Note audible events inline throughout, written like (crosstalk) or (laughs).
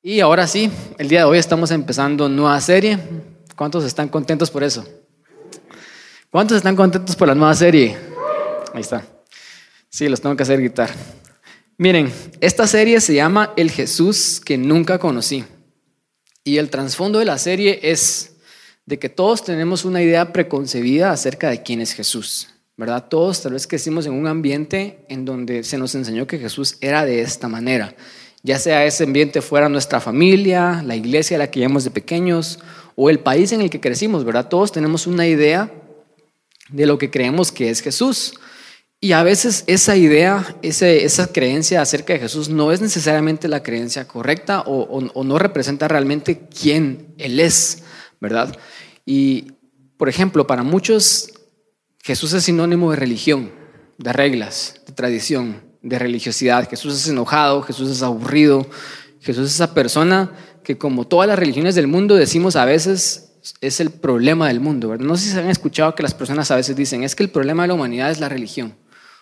Y ahora sí, el día de hoy estamos empezando nueva serie. ¿Cuántos están contentos por eso? ¿Cuántos están contentos por la nueva serie? Ahí está. Sí, los tengo que hacer gritar. Miren, esta serie se llama El Jesús que nunca conocí. Y el trasfondo de la serie es de que todos tenemos una idea preconcebida acerca de quién es Jesús. ¿Verdad? Todos tal vez crecimos en un ambiente en donde se nos enseñó que Jesús era de esta manera ya sea ese ambiente fuera nuestra familia, la iglesia a la que llevamos de pequeños o el país en el que crecimos, ¿verdad? Todos tenemos una idea de lo que creemos que es Jesús. Y a veces esa idea, esa creencia acerca de Jesús no es necesariamente la creencia correcta o, no representa realmente quién Él es, ¿verdad? Y, por ejemplo, para muchos Jesús es sinónimo de religión, de reglas, de tradición de religiosidad. Jesús es enojado, Jesús es aburrido, Jesús es esa persona que como todas las religiones del mundo decimos a veces es el problema del mundo. No sé si se han escuchado que las personas a veces dicen, es que el problema de la humanidad es la religión,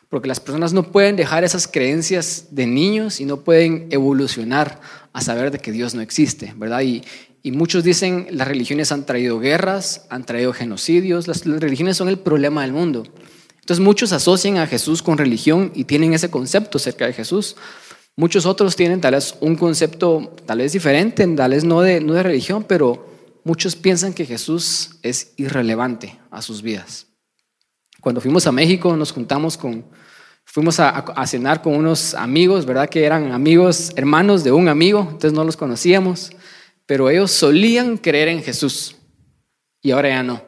porque las personas no pueden dejar esas creencias de niños y no pueden evolucionar a saber de que Dios no existe, ¿verdad? Y muchos dicen, las religiones han traído guerras, han traído genocidios, las religiones son el problema del mundo. Entonces muchos asocian a Jesús con religión y tienen ese concepto acerca de Jesús. Muchos otros tienen tal vez un concepto tal vez diferente, tal vez no de, no de religión, pero muchos piensan que Jesús es irrelevante a sus vidas. Cuando fuimos a México nos juntamos con, fuimos a, a, cenar con unos amigos, ¿verdad? Que eran amigos, hermanos de un amigo, entonces no los conocíamos, pero ellos solían creer en Jesús y ahora ya no.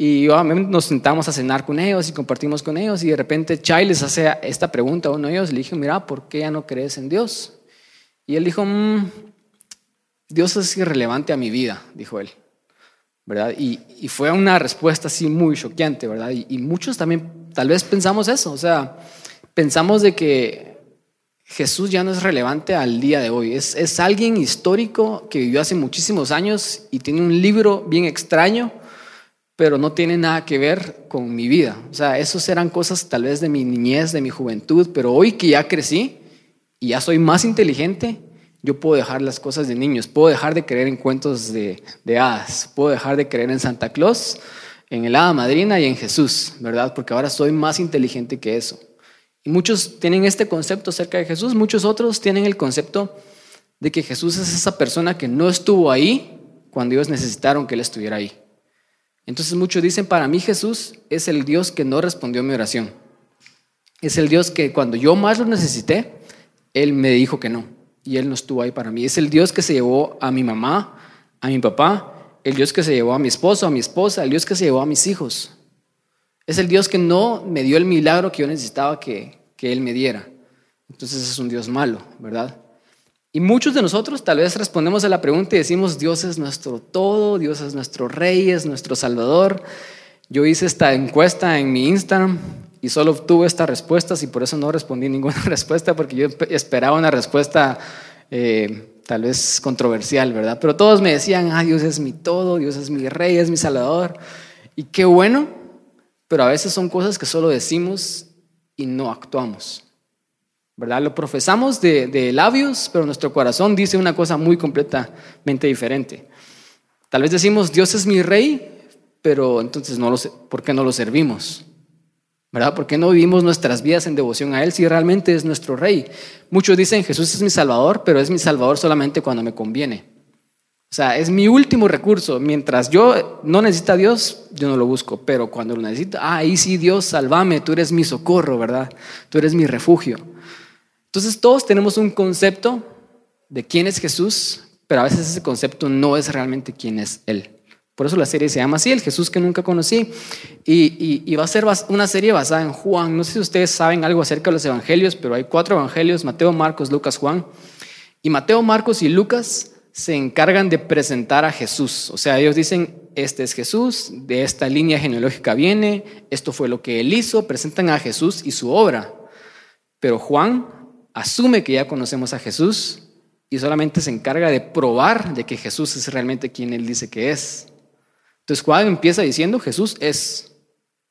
Y nos sentamos a cenar con ellos y compartimos con ellos y de repente Chai les hace esta pregunta a uno de ellos. Le dije, mira, ¿por qué ya no crees en Dios? Y él dijo, mm, Dios es irrelevante a mi vida, dijo él. ¿verdad? Y, fue una respuesta así muy choqueante, ¿verdad? Y, muchos también tal vez pensamos eso, o sea, pensamos de que Jesús ya no es relevante al día de hoy. Es, es alguien histórico que vivió hace muchísimos años y tiene un libro bien extraño pero no tiene nada que ver con mi vida. O sea, esos eran cosas tal vez de mi niñez, de mi juventud, pero hoy que ya crecí y ya soy más inteligente, yo puedo dejar las cosas de niños, puedo dejar de creer en cuentos de, de hadas, puedo dejar de creer en Santa Claus, en el hada madrina y en Jesús, ¿verdad? Porque ahora soy más inteligente que eso. Y muchos tienen este concepto acerca de Jesús, muchos otros tienen el concepto de que Jesús es esa persona que no estuvo ahí cuando ellos necesitaron que Él estuviera ahí. Entonces muchos dicen, para mí Jesús es el Dios que no respondió a mi oración. Es el Dios que cuando yo más lo necesité, Él me dijo que no. Y Él no estuvo ahí para mí. Es el Dios que se llevó a mi mamá, a mi papá, el Dios que se llevó a mi esposo, a mi esposa, el Dios que se llevó a mis hijos. Es el Dios que no me dio el milagro que yo necesitaba que, que Él me diera. Entonces es un Dios malo, ¿verdad? Y muchos de nosotros tal vez respondemos a la pregunta y decimos, Dios es nuestro todo, Dios es nuestro rey, es nuestro salvador. Yo hice esta encuesta en mi Instagram y solo obtuve estas respuestas y por eso no respondí (laughs) ninguna respuesta porque yo esperaba una respuesta eh, tal vez controversial, ¿verdad? Pero todos me decían, ah, Dios es mi todo, Dios es mi rey, es mi salvador. Y qué bueno, pero a veces son cosas que solo decimos y no actuamos. ¿Verdad? Lo profesamos de, labios, pero nuestro corazón dice una cosa muy completamente diferente. Tal vez decimos, Dios es mi rey, pero entonces no lo, ¿por qué no lo servimos? ¿Verdad? ¿Por qué no vivimos nuestras vidas en devoción a Él si realmente es nuestro rey? Muchos dicen, Jesús es mi salvador, pero es mi salvador solamente cuando me conviene. O sea, es mi último recurso. Mientras yo no necesito a Dios, yo no lo busco. Pero cuando lo necesito, ah, ahí sí, Dios, sálvame, tú eres mi socorro, ¿verdad? Tú eres mi refugio. Entonces todos tenemos un concepto de quién es Jesús, pero a veces ese concepto no es realmente quién es Él. Por eso la serie se llama así, El Jesús que nunca conocí. Y, va a ser una serie basada en Juan. No sé si ustedes saben algo acerca de los evangelios, pero hay cuatro evangelios, Mateo, Marcos, Lucas, Juan. Y Mateo, Marcos y Lucas se encargan de presentar a Jesús. O sea, ellos dicen, este es Jesús, de esta línea genealógica viene, esto fue lo que él hizo, presentan a Jesús y su obra. Pero Juan asume que ya conocemos a Jesús y solamente se encarga de probar de que Jesús es realmente quien él dice que es. Entonces Juan empieza diciendo, Jesús es.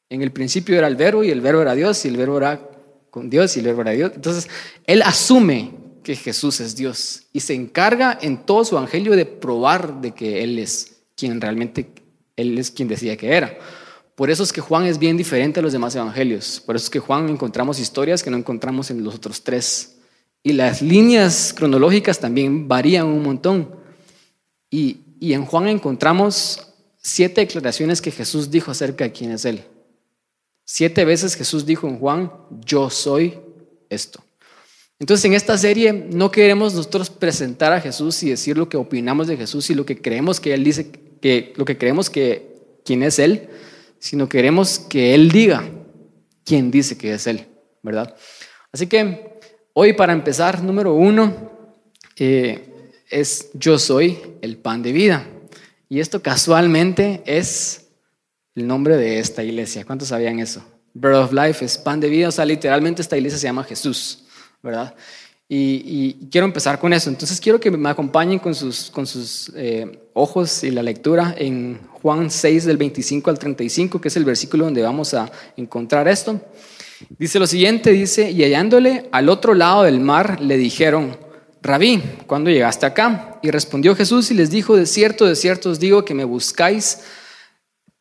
En el principio era el verbo y el verbo era Dios y el verbo era con Dios y el verbo era Dios. Entonces él asume que Jesús es Dios y se encarga en todo su evangelio de probar de que Él es quien realmente, Él es quien decía que era. Por eso es que Juan es bien diferente a los demás evangelios. Por eso es que Juan encontramos historias que no encontramos en los otros tres. Y las líneas cronológicas también varían un montón. Y, y en Juan encontramos siete declaraciones que Jesús dijo acerca de quién es Él. Siete veces Jesús dijo en Juan, yo soy esto. Entonces en esta serie no queremos nosotros presentar a Jesús y decir lo que opinamos de Jesús y lo que creemos que Él dice, que lo que creemos que quién es Él, sino queremos que Él diga quién dice que es Él, ¿verdad? Así que hoy para empezar, número uno, eh, es yo soy el pan de vida. Y esto casualmente es el nombre de esta iglesia. ¿Cuántos sabían eso? Bread of Life es pan de vida, o sea, literalmente esta iglesia se llama Jesús, ¿verdad? Y, quiero empezar con eso. Entonces quiero que me acompañen con sus, con sus eh, ojos y la lectura en Juan 6 del 25 al 35, que es el versículo donde vamos a encontrar esto. Dice lo siguiente, dice, y hallándole al otro lado del mar, le dijeron, Rabí, ¿cuándo llegaste acá? Y respondió Jesús y les dijo, de cierto, de cierto os digo que me buscáis,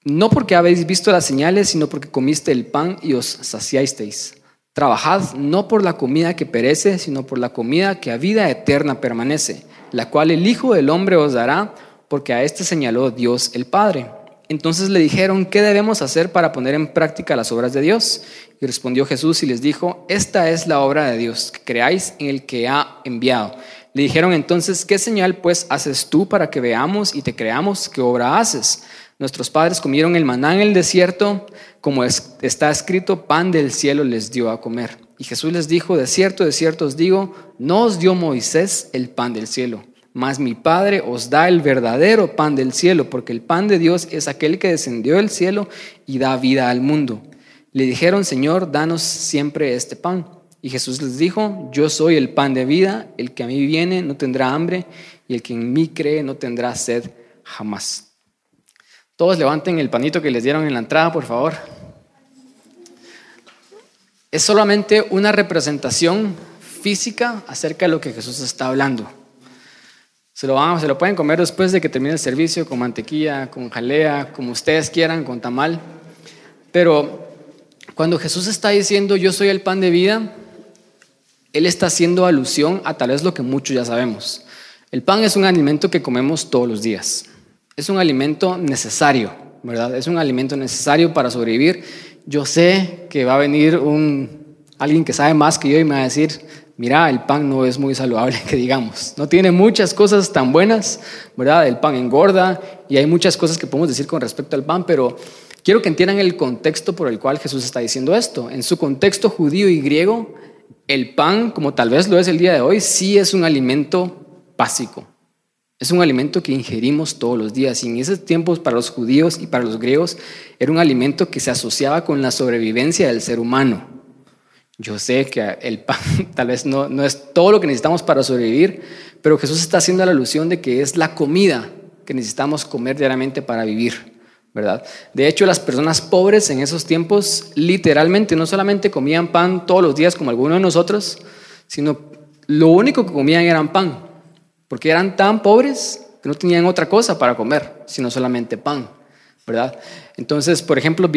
no porque habéis visto las señales, sino porque comiste el pan y os saciasteis. Trabajad no por la comida que perece, sino por la comida que a vida eterna permanece, la cual el Hijo del Hombre os dará, porque a éste señaló Dios el Padre. Entonces le dijeron, ¿qué debemos hacer para poner en práctica las obras de Dios? Y respondió Jesús y les dijo, esta es la obra de Dios, que creáis en el que ha enviado. Le dijeron entonces, ¿qué señal pues haces tú para que veamos y te creamos qué obra haces? Nuestros padres comieron el maná en el desierto, como está escrito, pan del cielo les dio a comer. Y Jesús les dijo, de cierto, de cierto os digo, no os dio Moisés el pan del cielo, mas mi Padre os da el verdadero pan del cielo, porque el pan de Dios es aquel que descendió del cielo y da vida al mundo. Le dijeron, Señor, danos siempre este pan. Y Jesús les dijo, yo soy el pan de vida, el que a mí viene no tendrá hambre, y el que en mí cree no tendrá sed jamás. Todos levanten el panito que les dieron en la entrada, por favor. Es solamente una representación física acerca de lo que Jesús está hablando. Se lo, van, se lo pueden comer después de que termine el servicio con mantequilla, con jalea, como ustedes quieran, con tamal. Pero cuando Jesús está diciendo yo soy el pan de vida, Él está haciendo alusión a tal vez lo que muchos ya sabemos. El pan es un alimento que comemos todos los días. Es un alimento necesario, ¿verdad? Es un alimento necesario para sobrevivir. Yo sé que va a venir un, alguien que sabe más que yo y me va a decir, mira, el pan no es muy saludable, (laughs) que digamos. No tiene muchas cosas tan buenas, ¿verdad? El pan engorda y hay muchas cosas que podemos decir con respecto al pan, pero Quiero que entiendan el contexto por el cual Jesús está diciendo esto. En su contexto judío y griego, el pan, como tal vez lo es el día de hoy, sí es un alimento básico. Es un alimento que ingerimos todos los días. Y en esos tiempos para los judíos y para los griegos era un alimento que se asociaba con la sobrevivencia del ser humano. Yo sé que el pan (laughs) tal vez no, no es todo lo que necesitamos para sobrevivir, pero Jesús está haciendo la alusión de que es la comida que necesitamos comer diariamente para vivir. ¿verdad? De hecho, las personas pobres en esos tiempos literalmente no solamente comían pan todos los días como algunos de nosotros, sino lo único que comían eran pan, porque eran tan pobres que no tenían otra cosa para comer, sino solamente pan, ¿verdad? Entonces, por ejemplo,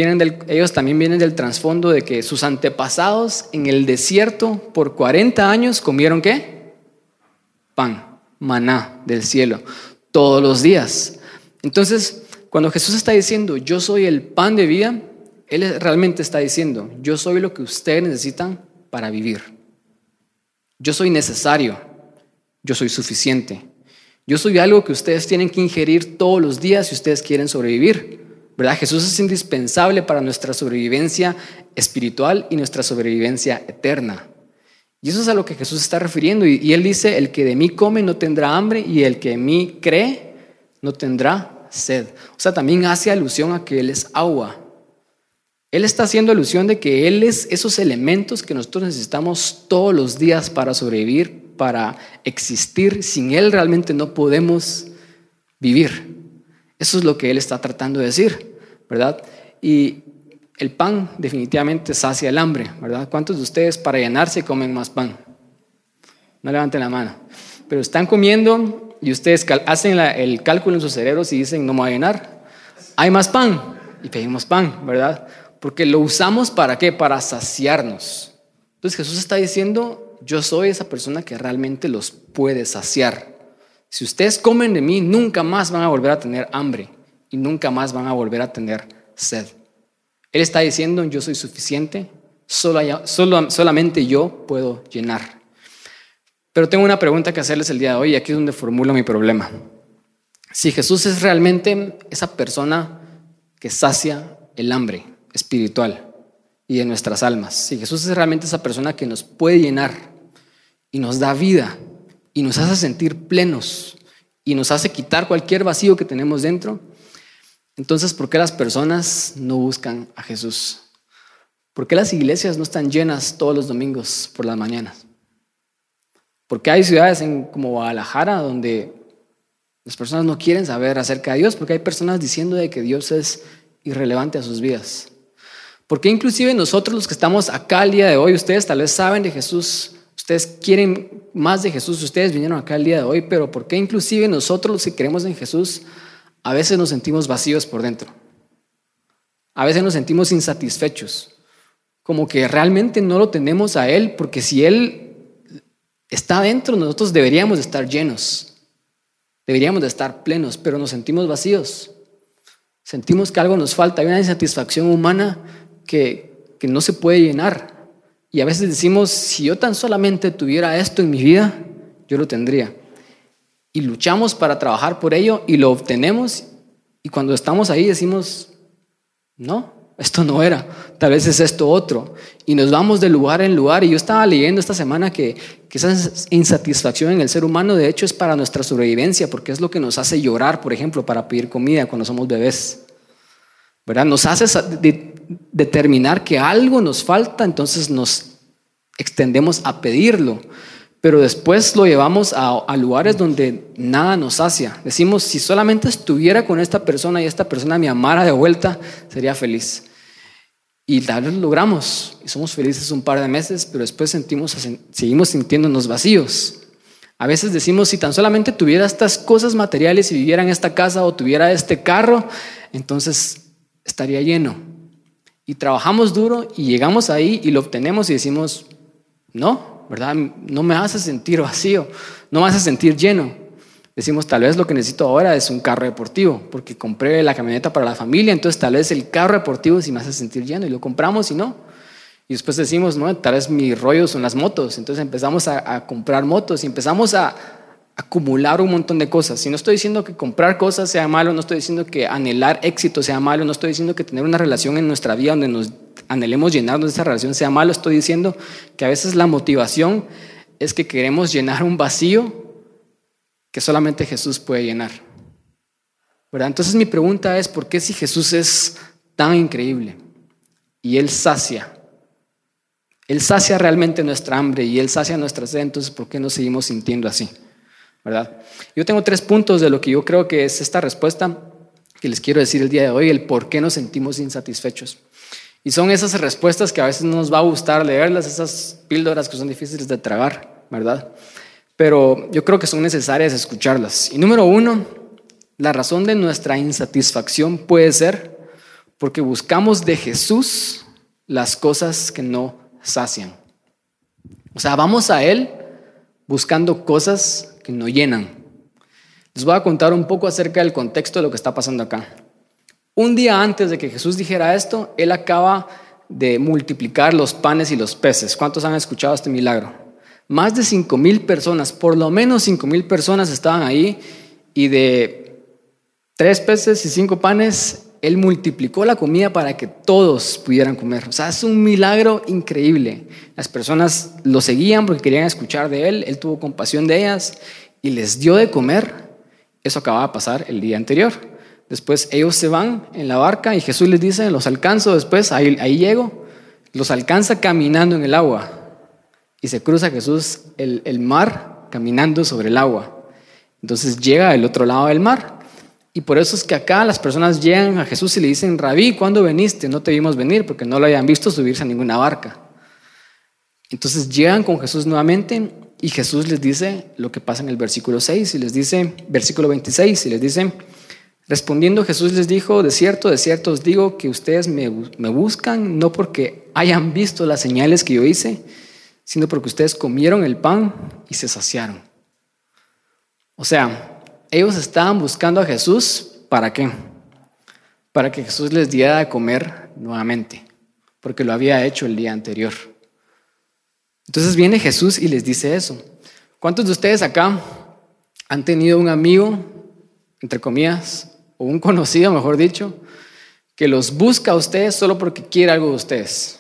ellos también vienen del trasfondo de que sus antepasados en el desierto por 40 años comieron qué? Pan, maná del cielo, todos los días. Entonces, cuando Jesús está diciendo, yo soy el pan de vida, Él realmente está diciendo, yo soy lo que ustedes necesitan para vivir. Yo soy necesario, yo soy suficiente. Yo soy algo que ustedes tienen que ingerir todos los días si ustedes quieren sobrevivir. ¿Verdad? Jesús es indispensable para nuestra sobrevivencia espiritual y nuestra sobrevivencia eterna. Y eso es a lo que Jesús está refiriendo. Y, Él dice, el que de mí come no tendrá hambre y el que en mí cree no tendrá sed. O sea, también hace alusión a que Él es agua. Él está haciendo alusión de que Él es esos elementos que nosotros necesitamos todos los días para sobrevivir, para existir. Sin Él realmente no podemos vivir. Eso es lo que Él está tratando de decir, ¿verdad? Y el pan definitivamente sacia el hambre, ¿verdad? ¿Cuántos de ustedes para llenarse comen más pan? No levanten la mano. Pero están comiendo y ustedes hacen el cálculo en sus cerebros y dicen, no me voy a llenar. Hay más pan. Y pedimos pan, ¿verdad? Porque lo usamos para qué? Para saciarnos. Entonces Jesús está diciendo, yo soy esa persona que realmente los puede saciar. Si ustedes comen de mí, nunca más van a volver a tener hambre y nunca más van a volver a tener sed. Él está diciendo, yo soy suficiente, solo, solamente yo puedo llenar. Pero tengo una pregunta que hacerles el día de hoy y aquí es donde formulo mi problema. Si Jesús es realmente esa persona que sacia el hambre espiritual y de nuestras almas, si Jesús es realmente esa persona que nos puede llenar y nos da vida y nos hace sentir plenos y nos hace quitar cualquier vacío que tenemos dentro, entonces, ¿por qué las personas no buscan a Jesús? ¿Por qué las iglesias no están llenas todos los domingos por las mañanas? ¿Por qué hay ciudades en, como Guadalajara donde las personas no quieren saber acerca de Dios? Porque hay personas diciendo de que Dios es irrelevante a sus vidas. Porque inclusive nosotros los que estamos acá el día de hoy, ustedes tal vez saben de Jesús, ustedes quieren más de Jesús, ustedes vinieron acá el día de hoy, pero ¿por qué inclusive nosotros los que creemos en Jesús a veces nos sentimos vacíos por dentro. A veces nos sentimos insatisfechos, como que realmente no lo tenemos a Él, porque si Él está dentro, nosotros deberíamos de estar llenos, deberíamos de estar plenos, pero nos sentimos vacíos. Sentimos que algo nos falta, hay una insatisfacción humana que, que no se puede llenar. Y a veces decimos, si yo tan solamente tuviera esto en mi vida, yo lo tendría y luchamos para trabajar por ello y lo obtenemos y cuando estamos ahí decimos, no, esto no era, tal vez es esto otro. Y nos vamos de lugar en lugar. Y yo estaba leyendo esta semana que, que esa insatisfacción en el ser humano de hecho es para nuestra sobrevivencia, porque es lo que nos hace llorar, por ejemplo, para pedir comida cuando somos bebés. ¿Verdad? Nos hace determinar que algo nos falta, entonces nos extendemos a pedirlo pero después lo llevamos a, lugares donde nada nos sacia. Decimos, si solamente estuviera con esta persona y esta persona me amara de vuelta, sería feliz. Y tal vez lo logramos y somos felices un par de meses, pero después sentimos, seguimos sintiéndonos vacíos. A veces decimos, si tan solamente tuviera estas cosas materiales y viviera en esta casa o tuviera este carro, entonces estaría lleno. Y trabajamos duro y llegamos ahí y lo obtenemos y decimos, no, ¿verdad? No me hace sentir vacío, no me hace sentir lleno. Decimos, tal vez lo que necesito ahora es un carro deportivo, porque compré la camioneta para la familia, entonces tal vez el carro deportivo sí me hace sentir lleno y lo compramos y no. Y después decimos, no, tal vez mi rollo son las motos, entonces empezamos a, a comprar motos y empezamos a, acumular un montón de cosas. Y no estoy diciendo que comprar cosas sea malo, no estoy diciendo que anhelar éxito sea malo, no estoy diciendo que tener una relación en nuestra vida donde nos anhelemos llenarnos de esa relación sea malo, estoy diciendo que a veces la motivación es que queremos llenar un vacío que solamente Jesús puede llenar. ¿Verdad? Entonces mi pregunta es, ¿por qué si Jesús es tan increíble y Él sacia? Él sacia realmente nuestra hambre y Él sacia nuestra sed, entonces ¿por qué nos seguimos sintiendo así? ¿Verdad? Yo tengo tres puntos de lo que yo creo que es esta respuesta que les quiero decir el día de hoy, el por qué nos sentimos insatisfechos. Y son esas respuestas que a veces no nos va a gustar leerlas, esas píldoras que son difíciles de tragar, ¿verdad? Pero yo creo que son necesarias escucharlas. Y número uno, la razón de nuestra insatisfacción puede ser porque buscamos de Jesús las cosas que no sacian. O sea, vamos a Él buscando cosas no llenan. Les voy a contar un poco acerca del contexto de lo que está pasando acá. Un día antes de que Jesús dijera esto, Él acaba de multiplicar los panes y los peces. ¿Cuántos han escuchado este milagro? Más de cinco mil personas, por lo menos cinco mil personas estaban ahí y de tres peces y cinco panes, Él multiplicó la comida para que todos pudieran comer. O sea, es un milagro increíble. Las personas lo seguían porque querían escuchar de Él, Él tuvo compasión de ellas y les dio de comer, eso acababa de pasar el día anterior. Después ellos se van en la barca y Jesús les dice, los alcanzo después, ahí, ahí llego, los alcanza caminando en el agua. Y se cruza Jesús el, el mar caminando sobre el agua. Entonces llega al otro lado del mar. Y por eso es que acá las personas llegan a Jesús y le dicen, Rabí, ¿cuándo veniste? No te vimos venir porque no lo habían visto subirse a ninguna barca. Entonces llegan con Jesús nuevamente y Jesús les dice lo que pasa en el versículo 6 y les dice, versículo 26, y les dice, respondiendo Jesús les dijo, de cierto, de cierto os digo que ustedes me, me buscan no porque hayan visto las señales que yo hice, sino porque ustedes comieron el pan y se saciaron. O sea, ellos estaban buscando a Jesús para qué? Para que Jesús les diera de comer nuevamente, porque lo había hecho el día anterior. Entonces viene Jesús y les dice eso. ¿Cuántos de ustedes acá han tenido un amigo, entre comillas, o un conocido, mejor dicho, que los busca a ustedes solo porque quiere algo de ustedes?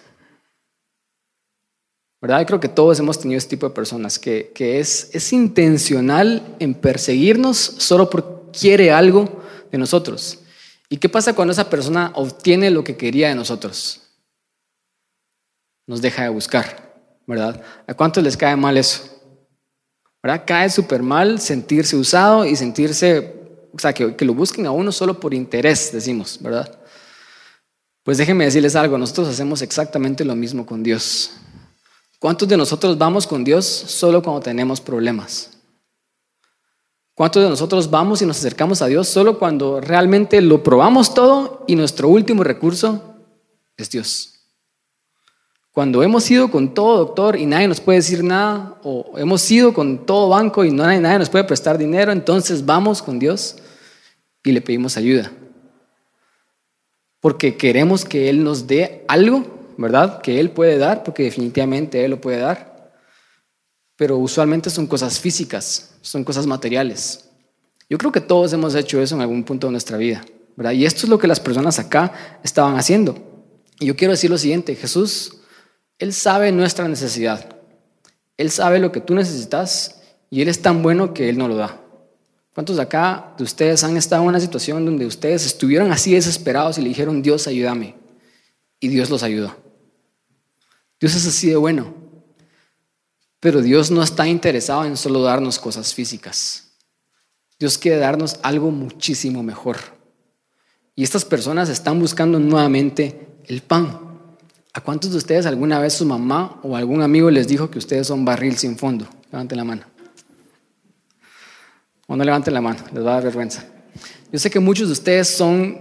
¿Verdad? creo que todos hemos tenido este tipo de personas que, es, es intencional en perseguirnos solo porque quiere algo de nosotros. ¿Y qué pasa cuando esa persona obtiene lo que quería de nosotros? Nos deja de buscar, ¿verdad? ¿A cuántos les cae mal eso? ¿Verdad? Cae súper mal sentirse usado y sentirse, o sea, que, que lo busquen a uno solo por interés, decimos, ¿verdad? Pues déjenme decirles algo, nosotros hacemos exactamente lo mismo con Dios. ¿Cuántos de nosotros vamos con Dios solo cuando tenemos problemas? ¿Cuántos de nosotros vamos y nos acercamos a Dios solo cuando realmente lo probamos todo y nuestro último recurso es Dios? Cuando hemos ido con todo doctor y nadie nos puede decir nada, o hemos ido con todo banco y nadie, nadie nos puede prestar dinero, entonces vamos con Dios y le pedimos ayuda. Porque queremos que Él nos dé algo ¿verdad? Que Él puede dar, porque definitivamente Él lo puede dar. Pero usualmente son cosas físicas, son cosas materiales. Yo creo que todos hemos hecho eso en algún punto de nuestra vida, ¿verdad? Y esto es lo que las personas acá estaban haciendo. Y yo quiero decir lo siguiente, Jesús, Él sabe nuestra necesidad. Él sabe lo que tú necesitas y Él es tan bueno que Él no lo da. ¿Cuántos de acá de ustedes han estado en una situación donde ustedes estuvieron así desesperados y le dijeron, Dios, ayúdame? Y Dios los ayudó. Dios es así de bueno. Pero Dios no está interesado en solo darnos cosas físicas. Dios quiere darnos algo muchísimo mejor. Y estas personas están buscando nuevamente el pan. ¿A cuántos de ustedes alguna vez su mamá o algún amigo les dijo que ustedes son barril sin fondo? Levanten la mano. O no levanten la mano, les va a dar vergüenza. Yo sé que muchos de ustedes son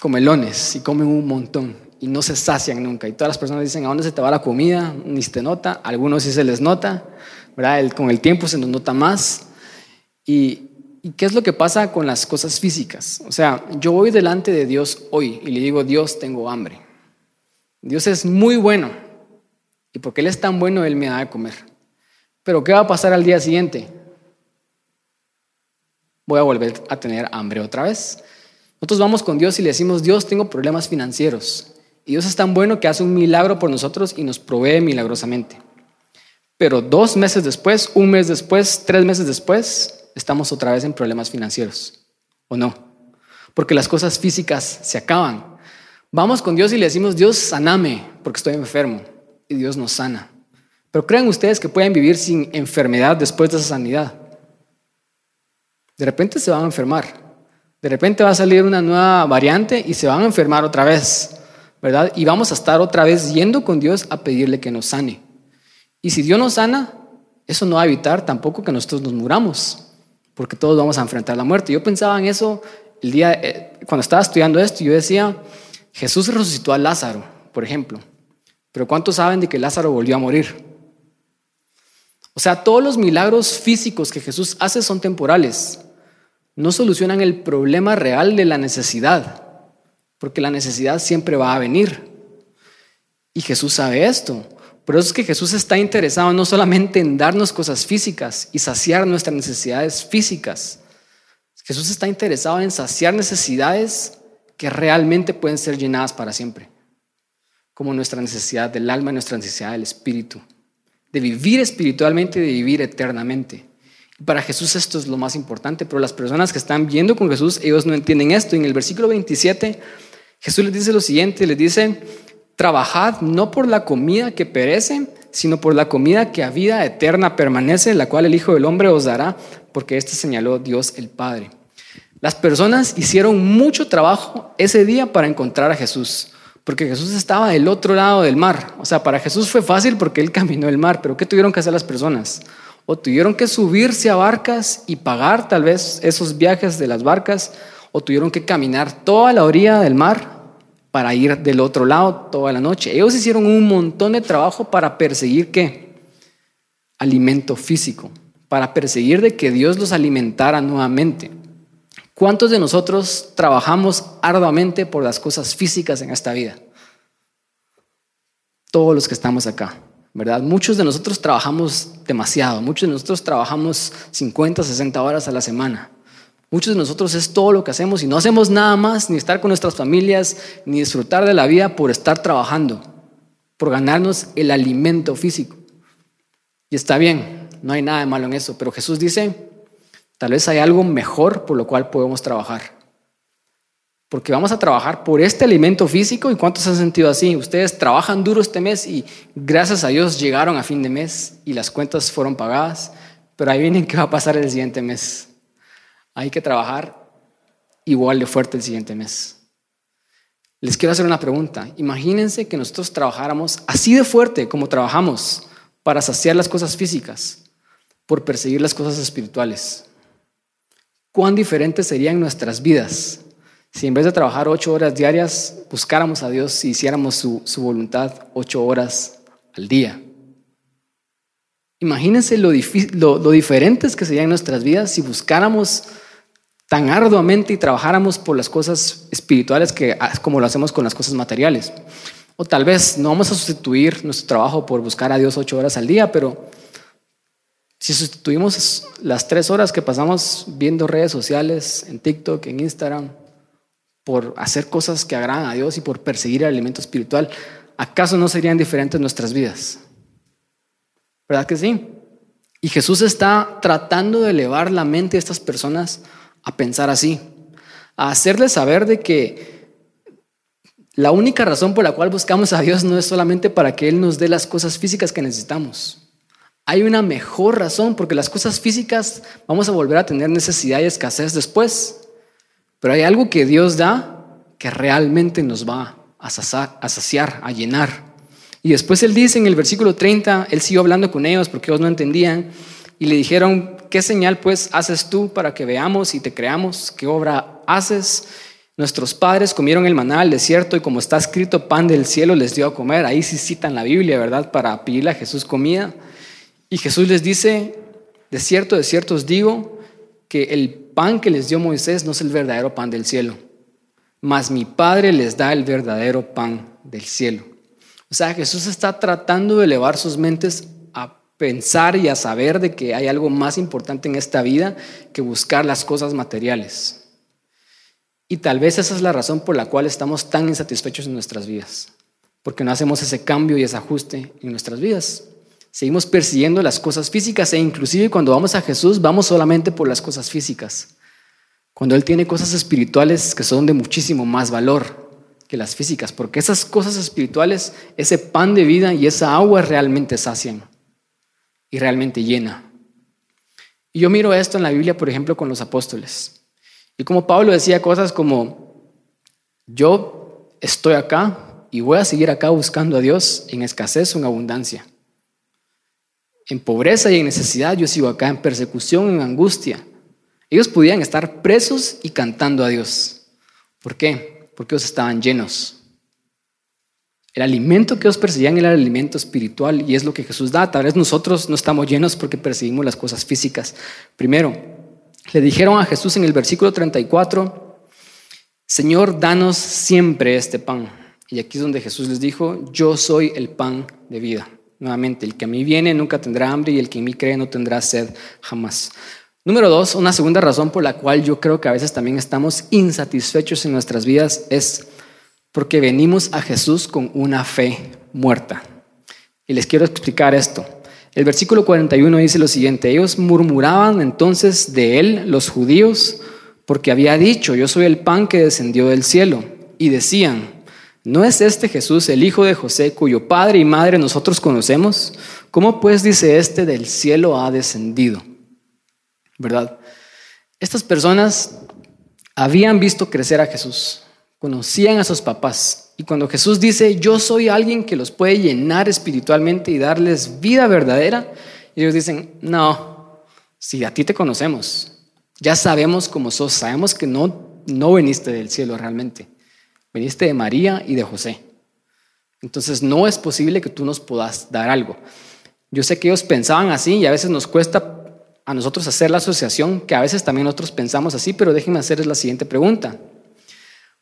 comelones y comen un montón y no se sacian nunca. Y todas las personas dicen, ¿a dónde se te va la comida? Ni se nota. algunos sí se les nota, ¿verdad? con el tiempo se nos nota más. Y, ¿Y qué es lo que pasa con las cosas físicas? O sea, yo voy delante de Dios hoy y le digo, Dios, tengo hambre. Dios es muy bueno. Y porque Él es tan bueno, Él me da de comer. Pero ¿qué va a pasar al día siguiente? Voy a volver a tener hambre otra vez. Nosotros vamos con Dios y le decimos, Dios, tengo problemas financieros. Y Dios es tan bueno que hace un milagro por nosotros y nos provee milagrosamente. Pero dos meses después, un mes después, tres meses después, estamos otra vez en problemas financieros. ¿O no? Porque las cosas físicas se acaban. Vamos con Dios y le decimos, Dios, saname porque estoy enfermo. Y Dios nos sana. Pero crean ustedes que pueden vivir sin enfermedad después de esa sanidad. De repente se van a enfermar. De repente va a salir una nueva variante y se van a enfermar otra vez. Y vamos a estar otra vez yendo con Dios a pedirle que nos sane. Y si Dios nos sana, eso no va a evitar tampoco que nosotros nos muramos, porque todos vamos a enfrentar la muerte. Yo pensaba en eso el día, eh, cuando estaba estudiando esto, yo decía, Jesús resucitó a Lázaro, por ejemplo, pero ¿cuántos saben de que Lázaro volvió a morir? O sea, todos los milagros físicos que Jesús hace son temporales, no solucionan el problema real de la necesidad porque la necesidad siempre va a venir. Y Jesús sabe esto. Por eso es que Jesús está interesado no solamente en darnos cosas físicas y saciar nuestras necesidades físicas. Jesús está interesado en saciar necesidades que realmente pueden ser llenadas para siempre, como nuestra necesidad del alma y nuestra necesidad del espíritu, de vivir espiritualmente y de vivir eternamente. Para Jesús esto es lo más importante, pero las personas que están viendo con Jesús, ellos no entienden esto. En el versículo 27 Jesús les dice lo siguiente, les dice, trabajad no por la comida que perece, sino por la comida que a vida eterna permanece, la cual el Hijo del Hombre os dará, porque este señaló Dios el Padre. Las personas hicieron mucho trabajo ese día para encontrar a Jesús, porque Jesús estaba del otro lado del mar. O sea, para Jesús fue fácil porque él (laughs) caminó el mar, pero ¿qué tuvieron que hacer las personas? o tuvieron que subirse a barcas y pagar tal vez esos viajes de las barcas, o tuvieron que caminar toda la orilla del mar para ir del otro lado toda la noche. Ellos hicieron un montón de trabajo para perseguir qué? Alimento físico, para perseguir de que Dios los alimentara nuevamente. ¿Cuántos de nosotros trabajamos arduamente por las cosas físicas en esta vida? Todos los que estamos acá. ¿verdad? Muchos de nosotros trabajamos demasiado, muchos de nosotros trabajamos 50, 60 horas a la semana. Muchos de nosotros es todo lo que hacemos y no hacemos nada más, ni estar con nuestras familias, ni disfrutar de la vida por estar trabajando, por ganarnos el alimento físico. Y está bien, no hay nada de malo en eso, pero Jesús dice, tal vez hay algo mejor por lo cual podemos trabajar porque vamos a trabajar por este alimento físico y cuántos han sentido así. Ustedes trabajan duro este mes y gracias a Dios llegaron a fin de mes y las cuentas fueron pagadas, pero ahí vienen qué va a pasar el siguiente mes. Hay que trabajar igual de fuerte el siguiente mes. Les quiero hacer una pregunta. Imagínense que nosotros trabajáramos así de fuerte como trabajamos para saciar las cosas físicas, por perseguir las cosas espirituales. ¿Cuán diferentes serían nuestras vidas si en vez de trabajar ocho horas diarias, buscáramos a Dios y hiciéramos su, voluntad ocho horas al día. Imagínense lo, lo, diferentes que serían nuestras vidas si buscáramos tan arduamente y trabajáramos por las cosas espirituales que, ah, como lo hacemos con las cosas materiales. O tal vez no vamos a sustituir nuestro trabajo por buscar a Dios ocho horas al día, pero si sustituimos las tres horas que pasamos viendo redes sociales, en TikTok, en Instagram, por hacer cosas que agradan a Dios y por perseguir el alimento espiritual, ¿acaso no serían diferentes nuestras vidas? ¿Verdad que sí? Y Jesús está tratando de elevar la mente de estas personas a pensar así, a hacerles saber de que la única razón por la cual buscamos a Dios no es solamente para que Él nos dé las cosas físicas que necesitamos. Hay una mejor razón porque las cosas físicas vamos a volver a tener necesidad y escasez después. Pero hay algo que Dios da que realmente nos va a saciar, a llenar. Y después Él dice en el versículo 30, Él siguió hablando con ellos porque ellos no entendían y le dijeron, ¿qué señal pues haces tú para que veamos y te creamos? ¿Qué obra haces? Nuestros padres comieron el maná al desierto y como está escrito, pan del cielo les dio a comer. Ahí sí citan la Biblia, ¿verdad? Para pedirle a Jesús comida. Y Jesús les dice, de cierto, de cierto os digo, que el pan que les dio Moisés no es el verdadero pan del cielo, mas mi Padre les da el verdadero pan del cielo. O sea, Jesús está tratando de elevar sus mentes pensar y a saber de que hay algo más importante en esta vida que buscar las cosas materiales. Y tal vez esa es la razón por la cual estamos tan insatisfechos en nuestras vidas, porque no hacemos ese cambio y ese ajuste en nuestras vidas. Seguimos persiguiendo las cosas físicas e inclusive cuando vamos a Jesús vamos solamente por las cosas físicas. Cuando Él tiene cosas espirituales que son de muchísimo más valor que las físicas, porque esas cosas espirituales, ese pan de vida y esa agua realmente sacian y realmente llena. Y yo miro esto en la Biblia, por ejemplo, con los apóstoles. Y como Pablo decía cosas como, yo estoy acá y voy a seguir acá buscando a Dios en escasez o en abundancia en pobreza y en necesidad, yo sigo acá en persecución, en angustia. Ellos podían estar presos y cantando a Dios. ¿Por qué? Porque ellos estaban llenos. El alimento que ellos perseguían era el alimento espiritual y es lo que Jesús da. Tal vez nosotros no estamos llenos porque perseguimos las cosas físicas. Primero, le dijeron a Jesús en el versículo 34, Señor, danos siempre este pan. Y aquí es donde Jesús les dijo, yo soy el pan de vida. Nuevamente, el que a mí viene nunca tendrá hambre y el que en mí cree no tendrá sed jamás. Número dos, una segunda razón por la cual yo creo que a veces también estamos insatisfechos en nuestras vidas es porque venimos a Jesús con una fe muerta. Y les quiero explicar esto. El versículo 41 dice lo siguiente, ellos murmuraban entonces de él, los judíos, porque había dicho, yo soy el pan que descendió del cielo, y decían, ¿No es este Jesús el hijo de José, cuyo padre y madre nosotros conocemos? ¿Cómo pues dice este del cielo ha descendido? ¿Verdad? Estas personas habían visto crecer a Jesús, conocían a sus papás. Y cuando Jesús dice, yo soy alguien que los puede llenar espiritualmente y darles vida verdadera, ellos dicen, no, si a ti te conocemos, ya sabemos cómo sos, sabemos que no, no viniste del cielo realmente, viniste de María y de José. Entonces no es posible que tú nos puedas dar algo. Yo sé que ellos pensaban así y a veces nos cuesta a nosotros hacer la asociación, que a veces también nosotros pensamos así, pero déjenme hacerles la siguiente pregunta.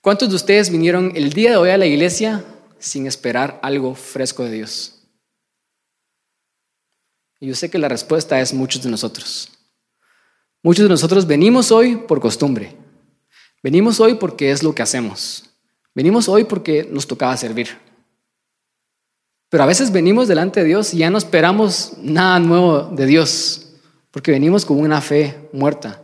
¿Cuántos de ustedes vinieron el día de hoy a la iglesia sin esperar algo fresco de Dios? Yo sé que la respuesta es muchos de nosotros. Muchos de nosotros venimos hoy por costumbre. Venimos hoy porque es lo que hacemos. Venimos hoy porque nos tocaba servir. Pero a veces venimos delante de Dios y ya no esperamos nada nuevo de Dios, porque venimos con una fe muerta.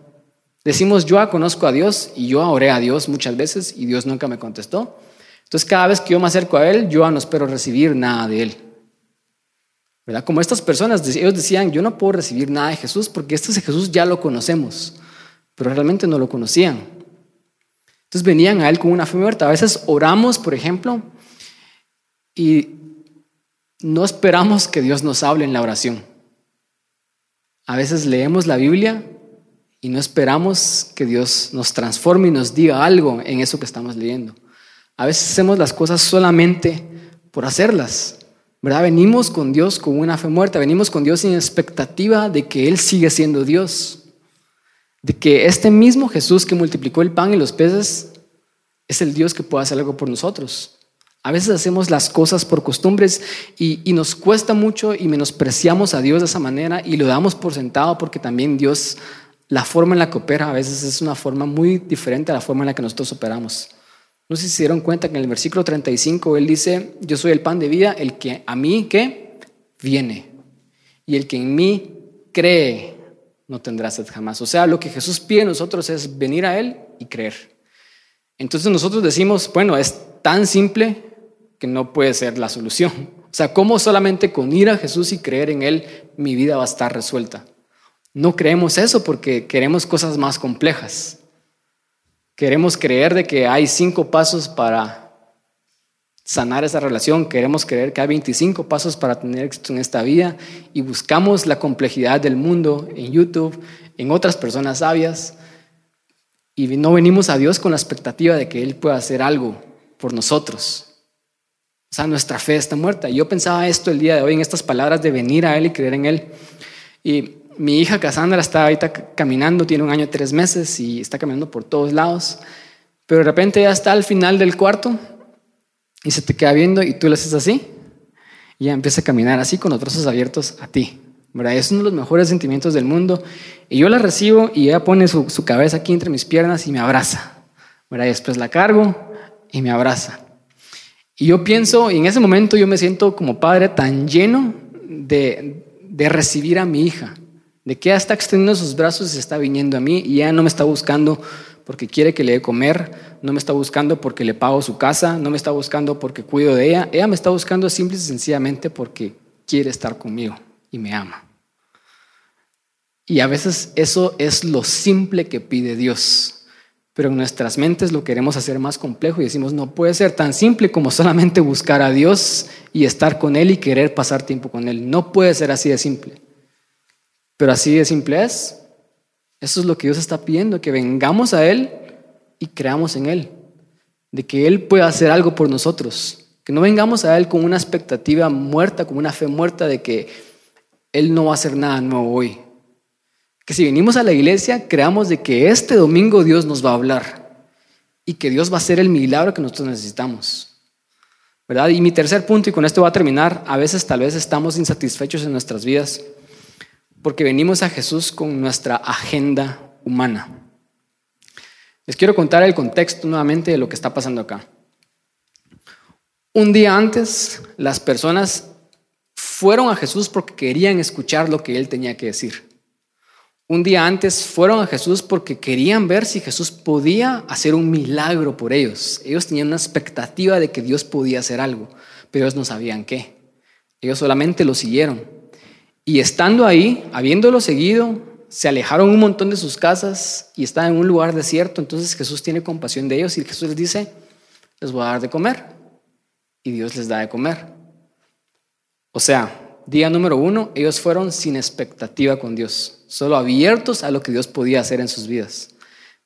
Decimos, yo conozco a Dios y yo oré a Dios muchas veces y Dios nunca me contestó. Entonces cada vez que yo me acerco a Él, yo no espero recibir nada de Él. Como estas personas, ellos decían, yo no puedo recibir nada de Jesús porque este Jesús ya lo conocemos, pero realmente no lo conocían. Entonces venían a Él con una fe muerta. A veces oramos, por ejemplo, y no esperamos que Dios nos hable en la oración. A veces leemos la Biblia y no esperamos que Dios nos transforme y nos diga algo en eso que estamos leyendo. A veces hacemos las cosas solamente por hacerlas. ¿verdad? Venimos con Dios con una fe muerta, venimos con Dios sin expectativa de que Él sigue siendo Dios, de que este mismo Jesús que multiplicó el pan y los peces es el Dios que puede hacer algo por nosotros. A veces hacemos las cosas por costumbres y, y, nos cuesta mucho y menospreciamos a Dios de esa manera y lo damos por sentado porque también Dios, la forma en la que opera a veces es una forma muy diferente a la forma en la que nosotros operamos. No sé si se dieron cuenta que en el versículo 35 él dice, yo soy el pan de vida, el que a mí, ¿qué? Viene. Y el que en mí cree, no tendrá sed jamás. O sea, lo que Jesús pide a nosotros es venir a Él y creer. Entonces nosotros decimos, bueno, es tan simple que no puede ser la solución. O sea, ¿cómo solamente con ir a Jesús y creer en Él mi vida va a estar resuelta? No creemos eso porque queremos cosas más complejas. Queremos creer de que hay cinco pasos para sanar esa relación, queremos creer que hay 25 pasos para tener éxito en esta vida y buscamos la complejidad del mundo en YouTube, en otras personas sabias y no venimos a Dios con la expectativa de que Él pueda hacer algo por nosotros. O sea, nuestra fe está muerta. Yo pensaba esto el día de hoy en estas palabras de venir a Él y creer en Él. Y mi hija Cassandra está ahorita caminando, tiene un año y tres meses y está caminando por todos lados, pero de repente ya está al final del cuarto y se te queda viendo y tú le haces así y ya empieza a caminar así con los brazos abiertos a ti. ¿verdad? Es uno de los mejores sentimientos del mundo y yo la recibo y ella pone su, cabeza aquí entre mis piernas y me abraza. ¿verdad? Después la cargo y me abraza. Y yo pienso, y en ese momento yo me siento como padre tan lleno de, de recibir a mi hija de que ella está extendiendo sus brazos y se está viniendo a mí y ella no me está buscando porque quiere que le dé comer, no me está buscando porque le pago su casa, no me está buscando porque cuido de ella, ella me está buscando simple y sencillamente porque quiere estar conmigo y me ama. Y a veces eso es lo simple que pide Dios, pero en nuestras mentes lo queremos hacer más complejo y decimos, no puede ser tan simple como solamente buscar a Dios y estar con Él y querer pasar tiempo con Él. No puede ser así de simple. Pero así de simple es. Eso es lo que Dios está pidiendo, que vengamos a Él y creamos en Él. De que Él pueda hacer algo por nosotros. Que no vengamos a Él con una expectativa muerta, con una fe muerta de que Él no va a hacer nada nuevo hoy. Que si venimos a la iglesia, creamos de que este domingo Dios nos va a hablar y que Dios va a hacer el milagro que nosotros necesitamos. ¿Verdad? Y mi tercer punto, y con esto va a terminar, a veces tal vez estamos insatisfechos en nuestras vidas porque venimos a Jesús con nuestra agenda humana. Les quiero contar el contexto nuevamente de lo que está pasando acá. Un día antes, las personas fueron a Jesús porque querían escuchar lo que él tenía que decir. Un día antes fueron a Jesús porque querían ver si Jesús podía hacer un milagro por ellos. Ellos tenían una expectativa de que Dios podía hacer algo, pero ellos no sabían qué. Ellos solamente lo siguieron. Y estando ahí, habiéndolo seguido, se alejaron un montón de sus casas y estaban en un lugar desierto. Entonces Jesús tiene compasión de ellos y Jesús les dice, les voy a dar de comer. Y Dios les da de comer. O sea, Día número uno, ellos fueron sin expectativa con Dios, solo abiertos a lo que Dios podía hacer en sus vidas.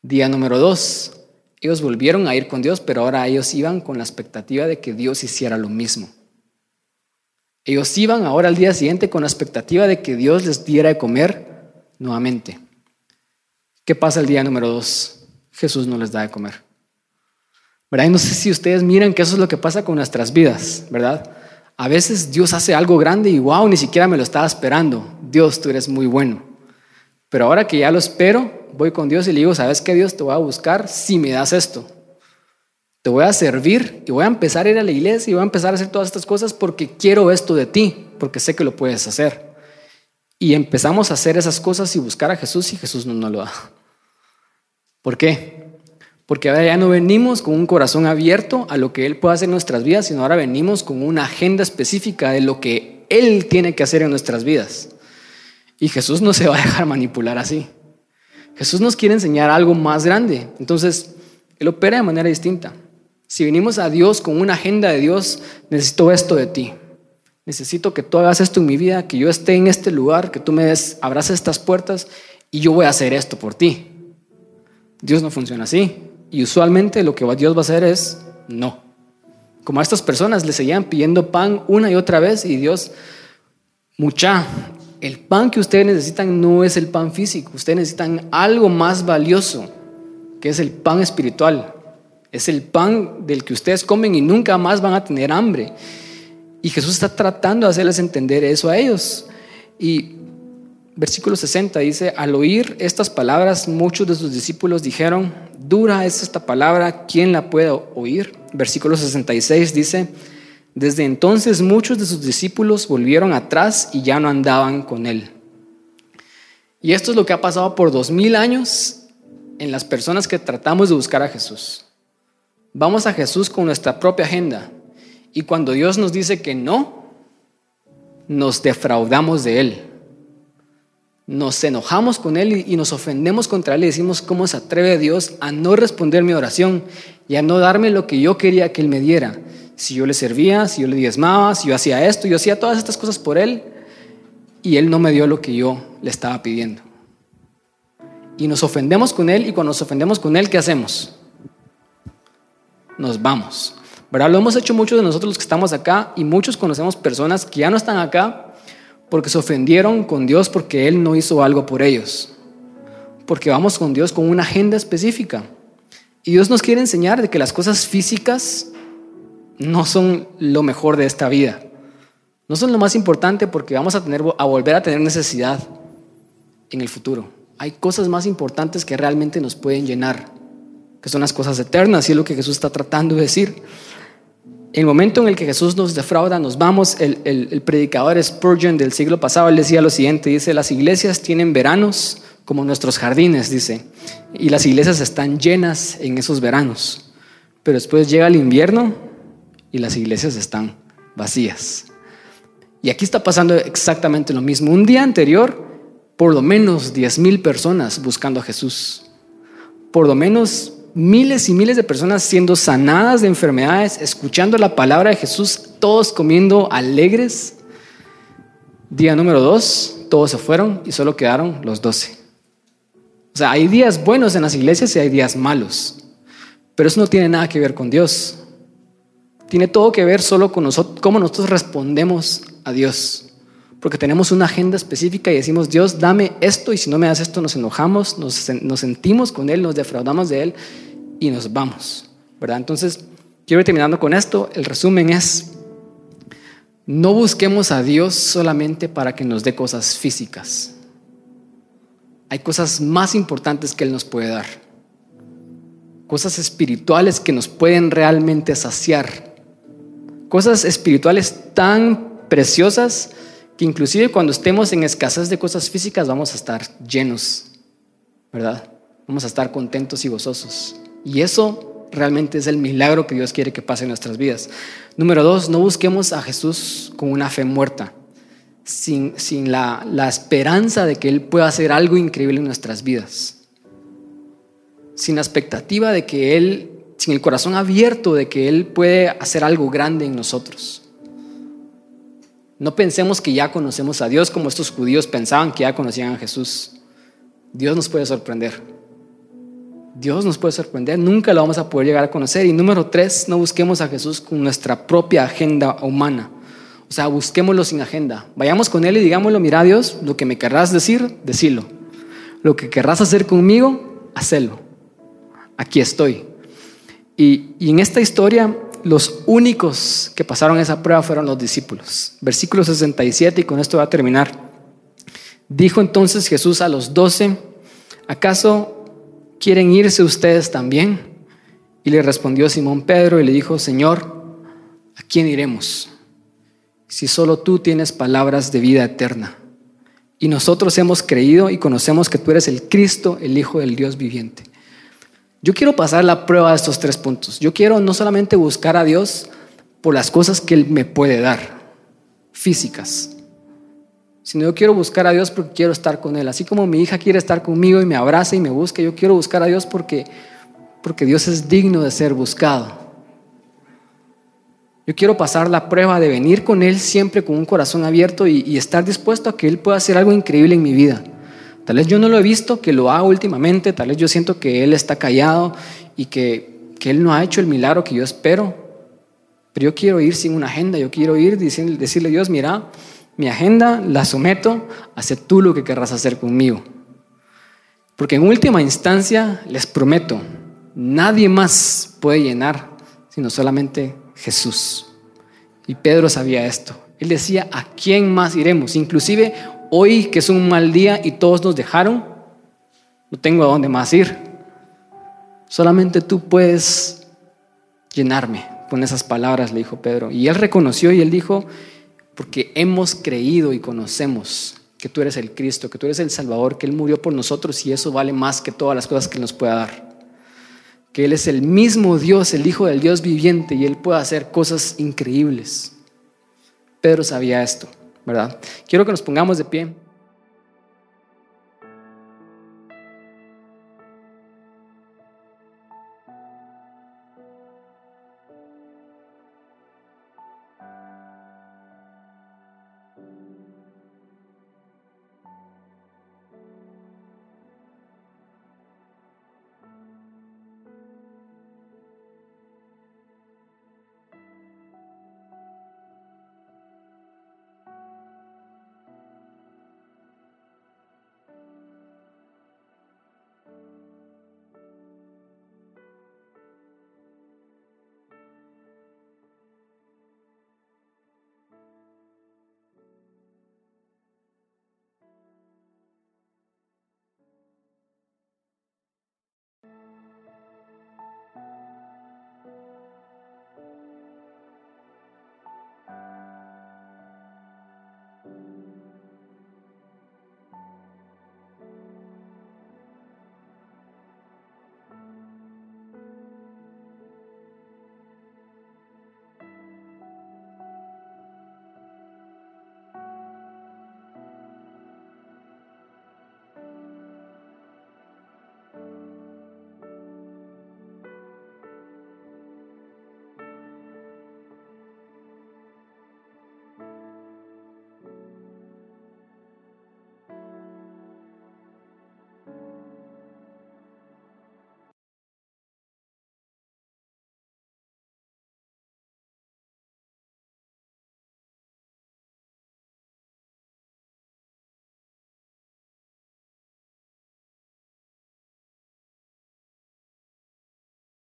Día número dos, ellos volvieron a ir con Dios, pero ahora ellos iban con la expectativa de que Dios hiciera lo mismo. Ellos iban ahora al día siguiente con la expectativa de que Dios les diera de comer nuevamente. ¿Qué pasa el día número dos? Jesús no les da de comer. ¿Verdad? No sé si ustedes miran que eso es lo que pasa con nuestras vidas, ¿verdad? A veces Dios hace algo grande y wow, ni siquiera me lo estaba esperando. Dios, tú eres muy bueno. Pero ahora que ya lo espero, voy con Dios y le digo, ¿sabes qué Dios te voy a buscar si me das esto? Te voy a servir y voy a empezar a ir a la iglesia y voy a empezar a hacer todas estas cosas porque quiero esto de ti, porque sé que lo puedes hacer. Y empezamos a hacer esas cosas y buscar a Jesús y Jesús no nos lo da. ¿Por qué? Porque ahora ya no venimos con un corazón abierto a lo que Él puede hacer en nuestras vidas, sino ahora venimos con una agenda específica de lo que Él tiene que hacer en nuestras vidas. Y Jesús no se va a dejar manipular así. Jesús nos quiere enseñar algo más grande. Entonces, Él opera de manera distinta. Si venimos a Dios con una agenda de Dios, necesito esto de ti. Necesito que tú hagas esto en mi vida, que yo esté en este lugar, que tú me des, abraces estas puertas y yo voy a hacer esto por ti. Dios no funciona así. Y usualmente lo que Dios va a hacer es no. Como a estas personas le seguían pidiendo pan una y otra vez y Dios, mucha, el pan que ustedes necesitan no es el pan físico, ustedes necesitan algo más valioso, que es el pan espiritual. Es el pan del que ustedes comen y nunca más van a tener hambre. Y Jesús está tratando de hacerles entender eso a ellos. Y versículo 60 dice, al oír estas palabras, muchos de sus discípulos dijeron, dura es esta palabra, ¿quién la puede oír? Versículo 66 dice, desde entonces muchos de sus discípulos volvieron atrás y ya no andaban con él. Y esto es lo que ha pasado por dos mil años en las personas que tratamos de buscar a Jesús. Vamos a Jesús con nuestra propia agenda. Y cuando Dios nos dice que no, nos defraudamos de Él. Nos enojamos con Él y nos ofendemos contra Él y decimos, ¿cómo se atreve Dios a no responder mi oración y a no darme lo que yo quería que Él me diera? Si yo le servía, si yo le diezmaba, si yo hacía esto, yo hacía todas estas cosas por Él y Él no me dio lo que yo le estaba pidiendo. Y nos ofendemos con Él y cuando nos ofendemos con Él, ¿qué hacemos? Nos vamos. ¿Verdad? Lo hemos hecho muchos de nosotros los que estamos acá y muchos conocemos personas que ya no están acá porque se ofendieron con Dios porque Él no hizo algo por ellos. Porque vamos con Dios con una agenda específica. Y Dios nos quiere enseñar de que las cosas físicas no son lo mejor de esta vida. No son lo más importante porque vamos a, tener, a volver a tener necesidad en el futuro. Hay cosas más importantes que realmente nos pueden llenar que son las cosas eternas, y es lo que Jesús está tratando de decir. El momento en el que Jesús nos defrauda, nos vamos, el, el, predicador Spurgeon del siglo pasado, él decía lo siguiente, dice, las iglesias tienen veranos como nuestros jardines, dice, y las iglesias están llenas en esos veranos, pero después llega el invierno y las iglesias están vacías. Y aquí está pasando exactamente lo mismo. Un día anterior, por lo menos 10 mil personas buscando a Jesús. Por lo menos miles y miles de personas siendo sanadas de enfermedades, escuchando la palabra de Jesús, todos comiendo alegres. Día número dos, todos se fueron y solo quedaron los doce. O sea, hay días buenos en las iglesias y hay días malos, pero eso no tiene nada que ver con Dios. Tiene todo que ver solo con nosotros, cómo nosotros respondemos a Dios. Porque tenemos una agenda específica y decimos, Dios, dame esto y si no me das esto nos enojamos, nos, nos sentimos con Él, nos defraudamos de Él y nos vamos, ¿verdad? Entonces, quiero ir terminando con esto. El resumen es, no busquemos a Dios solamente para que nos dé cosas físicas. Hay cosas más importantes que Él nos puede dar. Cosas espirituales que nos pueden realmente saciar. Cosas espirituales tan preciosas que inclusive cuando estemos en escasez de cosas físicas vamos a estar llenos, ¿verdad? Vamos a estar contentos y gozosos. Y eso realmente es el milagro que Dios quiere que pase en nuestras vidas. Número dos, no busquemos a Jesús con una fe muerta, sin, la, la esperanza de que Él pueda hacer algo increíble en nuestras vidas, sin la expectativa de que Él, sin el corazón abierto de que Él puede hacer algo grande en nosotros. No pensemos que ya conocemos a Dios como estos judíos pensaban que ya conocían a Jesús. Dios nos puede sorprender. Dios nos puede sorprender, nunca lo vamos a poder llegar a conocer. Y número tres, no busquemos a Jesús con nuestra propia agenda humana. O sea, busquémoslo sin agenda. Vayamos con Él y digámoslo, mira Dios, lo que me querrás decir, decilo. Lo que querrás hacer conmigo, hacelo. Aquí estoy. Y, y en esta historia, los únicos que pasaron esa prueba fueron los discípulos. Versículo 67, y con esto va a terminar. Dijo entonces Jesús a los doce, ¿acaso ¿quieren irse ustedes también? Y le respondió Simón Pedro y le dijo, Señor, ¿a quién iremos? Si solo tú tienes palabras de vida eterna. Y nosotros hemos creído y conocemos que tú eres el Cristo, el Hijo del Dios viviente. Yo quiero pasar la prueba de estos tres puntos. Yo quiero no solamente buscar a Dios por las cosas que Él me puede dar, físicas, sino yo quiero buscar a Dios porque quiero estar con Él. Así como mi hija quiere estar conmigo y me abraza y me busca, yo quiero buscar a Dios porque, porque Dios es digno de ser buscado. Yo quiero pasar la prueba de venir con Él siempre con un corazón abierto y, y, estar dispuesto a que Él pueda hacer algo increíble en mi vida. Tal vez yo no lo he visto, que lo haga últimamente, tal vez yo siento que Él está callado y que, que Él no ha hecho el milagro que yo espero, pero yo quiero ir sin una agenda, yo quiero ir decirle, decirle a Dios, mira, mi agenda la someto, hace tú lo que querrás hacer conmigo. Porque en última instancia, les prometo, nadie más puede llenar sino solamente Jesús. Y Pedro sabía esto. Él decía, ¿a quién más iremos? Inclusive hoy que es un mal día y todos nos dejaron, no tengo a dónde más ir. Solamente tú puedes llenarme con esas palabras, le dijo Pedro. Y él reconoció y él dijo, porque hemos creído y conocemos que tú eres el Cristo, que tú eres el Salvador, que Él murió por nosotros y eso vale más que todas las cosas que nos pueda dar. Que Él es el mismo Dios, el Hijo del Dios viviente y Él puede hacer cosas increíbles. Pedro sabía esto, ¿verdad? Quiero que nos pongamos de pie.